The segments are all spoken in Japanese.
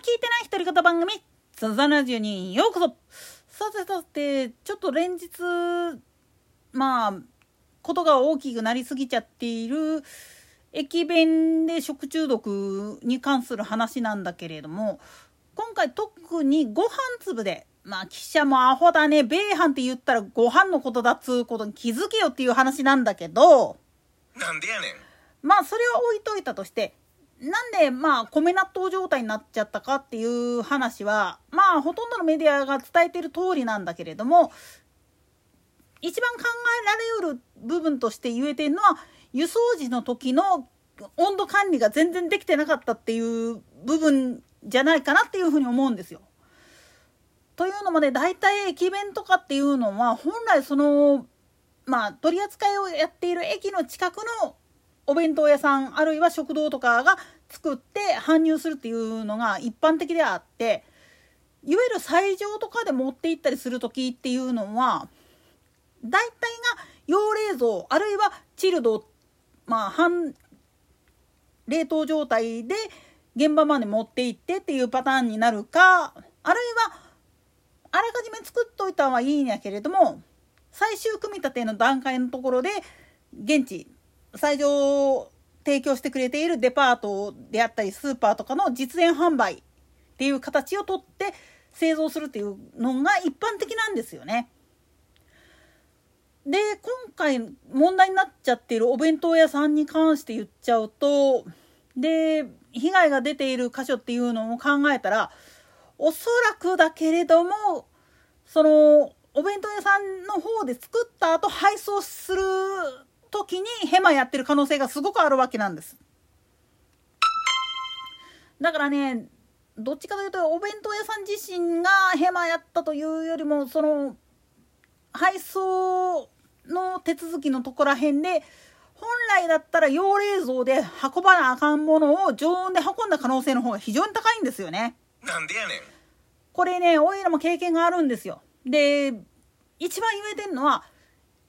聞いてない独り言番組、ザザラジオにようこそさてさて、ちょっと連日、まあ、ことが大きくなりすぎちゃっている、駅弁で食中毒に関する話なんだけれども、今回特にご飯粒で、まあ、記者もアホだね、米飯って言ったらご飯のことだっつうことに気づけよっていう話なんだけど、なんでやねん。まあ、それは置いといたとして、なんでまあ米納豆状態になっちゃったかっていう話はまあほとんどのメディアが伝えてる通りなんだけれども一番考えられうる部分として言えてるのは輸送時の時の温度管理が全然できてなかったっていう部分じゃないかなっていうふうに思うんですよ。というのもね大体駅弁とかっていうのは本来そのまあ取り扱いをやっている駅の近くのお弁当屋さんあるいは食堂とかが作って搬入するっていうのが一般的であっていわゆる斎場とかで持って行ったりする時っていうのは大体が用冷蔵あるいはチルドまあ半冷凍状態で現場まで持って行ってっていうパターンになるかあるいはあらかじめ作っといた方がいいんやけれども最終組み立ての段階のところで現地最上提供してくれているデパートであったりスーパーとかの実演販売っていう形をとって製造するっていうのが一般的なんですよね。で今回問題になっちゃっているお弁当屋さんに関して言っちゃうとで被害が出ている箇所っていうのを考えたらおそらくだけれどもそのお弁当屋さんの方で作った後配送する時にヘマやってる可能性がすごくあるわけなんです。だからねどっちかというとお弁当屋さん自身がヘマやったというよりもその配送の手続きのとこら辺で本来だったら用冷蔵で運ばなあかんものを常温で運んだ可能性の方が非常に高いんですよね。なんでやねん。これねおいらも経験があるんですよ。で一番言えてるのは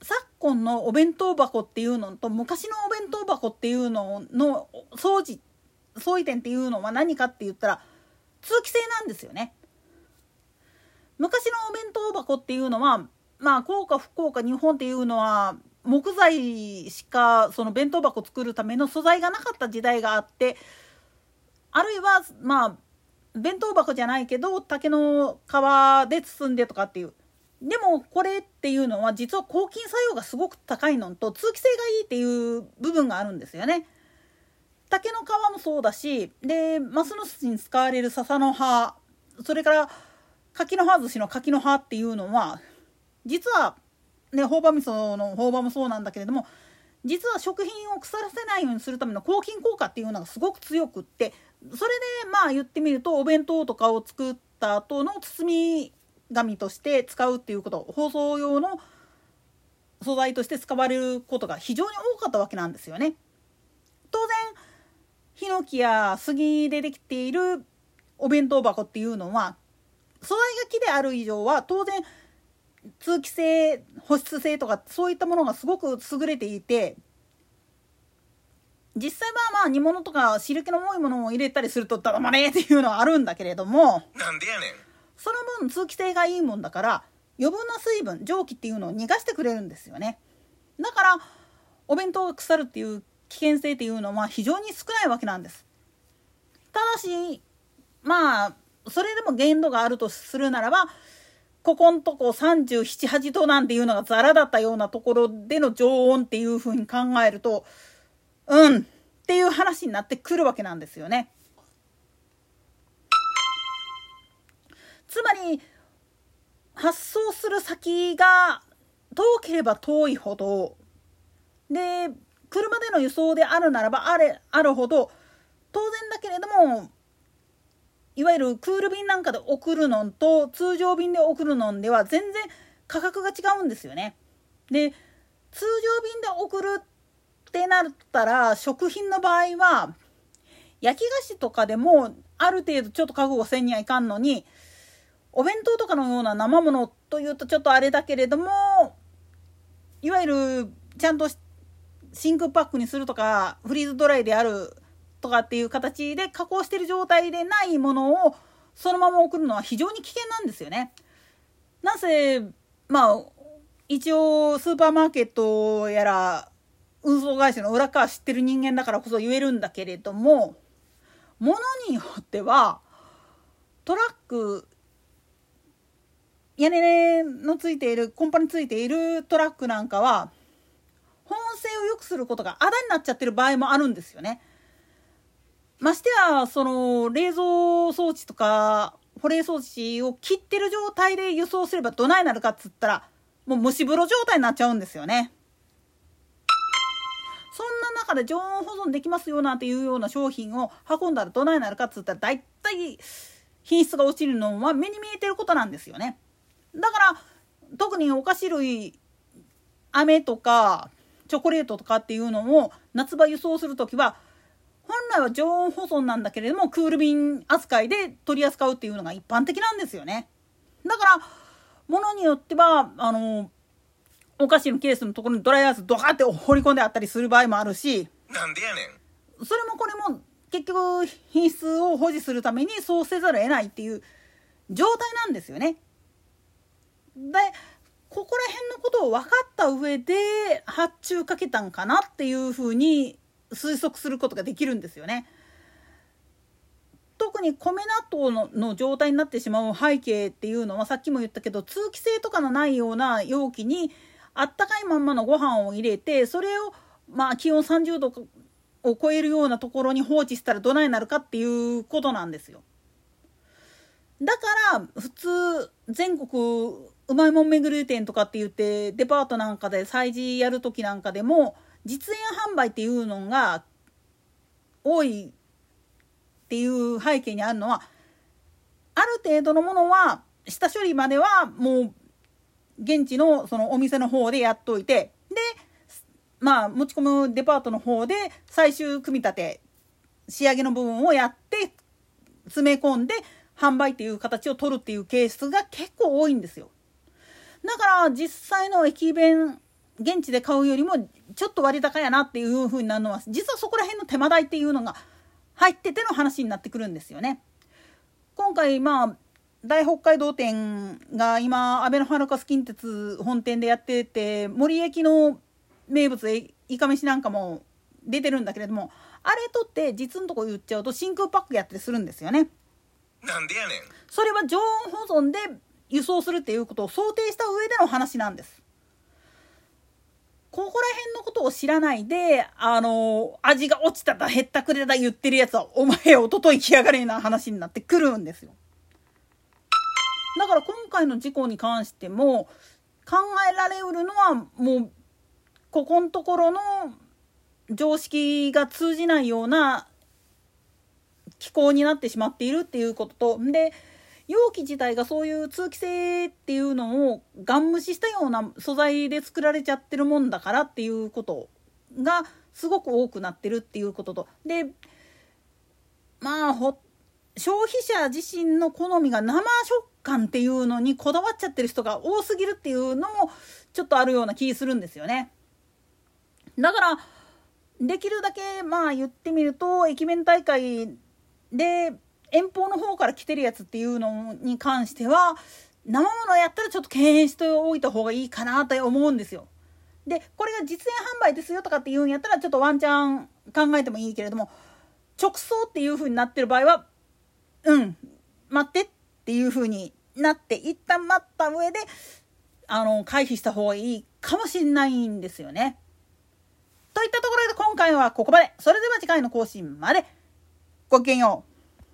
昨今のお弁当箱っていうのと昔のお弁当箱っていうのの掃除相違点っていうのは何かって言ったら通気性なんですよね。昔のお弁当箱っていうのはまあ効果不効果日本っていうのは木材しかその弁当箱作るための素材がなかった時代があってあるいはまあ弁当箱じゃないけど竹の皮で包んでとかっていうでもこれっていうのは実は抗菌作用がすごく高いのと通気性がいいっていう部分があるんですよね。竹の皮もそうだしでマスの筋に使われる笹の葉それから柿の葉寿司の柿の葉っていうのは実はね朴葉味噌の朴葉もそうなんだけれども実は食品を腐らせないようにするための抗菌効果っていうのがすごく強くってそれでまあ言ってみるとお弁当とかを作った後の包み紙として使うっていうこと包装用の素材として使われることが非常に多かったわけなんですよね。当然ヒノキや杉でできているお弁当箱っていうのは素材が木である以上は当然通気性保湿性とかそういったものがすごく優れていて実際はまあ煮物とか汁気の多いものを入れたりするとダダマネっていうのはあるんだけれどもなんでやねん。その分通気性がいいもんだから余分な水分蒸気っていうのを逃がしてくれるんですよねだからお弁当が腐るっていう危険性っていうのは非常に少ないわけなんですただしまあそれでも限度があるとするならばここんとこ378度なんていうのがザラだったようなところでの常温っていうふうに考えるとうんっていう話になってくるわけなんですよね。つまり発送する先が遠ければ遠いほどで車での輸送であるならばあれあるほど当然だけれどもいわゆるクール便なんかで送るのと通常便で送るのでは全然価格が違うんですよね。で通常便で送るってなったら食品の場合は焼き菓子とかでもある程度ちょっと覚悟せんにはいかんのにお弁当とかのような生ものというとちょっとあれだけれどもいわゆるちゃんと真空パックにするとかフリーズドライであるとかっていう形で加工してる状態でないものをそのまま送るのは非常に危険なんですよね。なぜまあ一応スーパーマーケットやら運送会社の裏側知ってる人間だからこそ言えるんだけれどもものによってはトラック屋根のついているコンパについているトラックなんかは保温性を良くすることがあだになっちゃってる場合もあるんですよね。ましてやその冷蔵装置とか保冷装置を切ってる状態で輸送すればどないなるかっつったらもう蒸し風呂状態になっちゃうんですよね。そんな中で常温保存できますよなんていうような商品を運んだらどないなるかっつったら大体品質が落ちるのは目に見えてることなんですよね。だから特にお菓子類飴とかチョコレートとかっていうのを夏場輸送する時は本来は常温保存なんだけれどもクール便扱いで取り扱うっていうのが一般的なんですよね。だから物によってはあのお菓子のケースのところにドライアイスドカって放り込んであったりする場合もあるしなんでやねんそれもこれも結局品質を保持するためにそうせざるを得ないっていう状態なんですよね。でここら辺のことを分かった上で発注かけたんかなっていうふうに推測することができるんですよね。特に米納豆のの状態になってしまう背景っていうのはさっきも言ったけど通気性とかのないような容器にあったかいまんまのご飯を入れてそれをまあ気温30度を超えるようなところに放置したらどないなるかっていうことなんですよ。だから普通全国うまいもん巡り店とかって言ってデパートなんかで催事やる時なんかでも実演販売っていうのが多いっていう背景にあるのはある程度のものは下処理まではもう現地のそのお店の方でやっといてでまあ持ち込むデパートの方で最終組み立て仕上げの部分をやって詰め込んで販売っていう形を取るっていうケースが結構多いんですよ。だから実際の駅弁現地で買うよりもちょっと割高やなっていう風になるのは実はそこら辺の手間代っていうのが入ってての話になってくるんですよね。今回まあ大北海道店が今安倍のハルカス近鉄本店でやってて森駅の名物いかめしなんかも出てるんだけれどもあれとって実のとこ言っちゃうと真空パックやったりするんですよね。なんでやねんそれは常温保存で輸送するっていうことを想定した上での話なんです。ここら辺のことを知らないで、あの、味が落ちただ減ったくれだ言ってるやつは、お前おととい来やがれな話になってくるんですよ。だから今回の事故に関しても、考えられうるのは、もう、ここのところの常識が通じないような気候になってしまっているっていうことと、で、容器自体がそういう通気性っていうのをガン無視したような素材で作られちゃってるもんだからっていうことがすごく多くなってるっていうこととでまあほ消費者自身の好みが生食感っていうのにこだわっちゃってる人が多すぎるっていうのもちょっとあるような気するんですよね。だからできるだけまあ言ってみると駅弁大会で遠方の方から来てるやつっていうのに関しては生ものやったらちょっと敬遠しておいた方がいいかなと思うんですよ。でこれが実演販売ですよとかっていうんやったらちょっとワンチャン考えてもいいけれども直送っていう風になってる場合はうん待ってっていう風になって一旦待った上であの回避した方がいいかもしれないんですよね。といったところで今回はここまで。それでは次回の更新まで。ごきげんよう。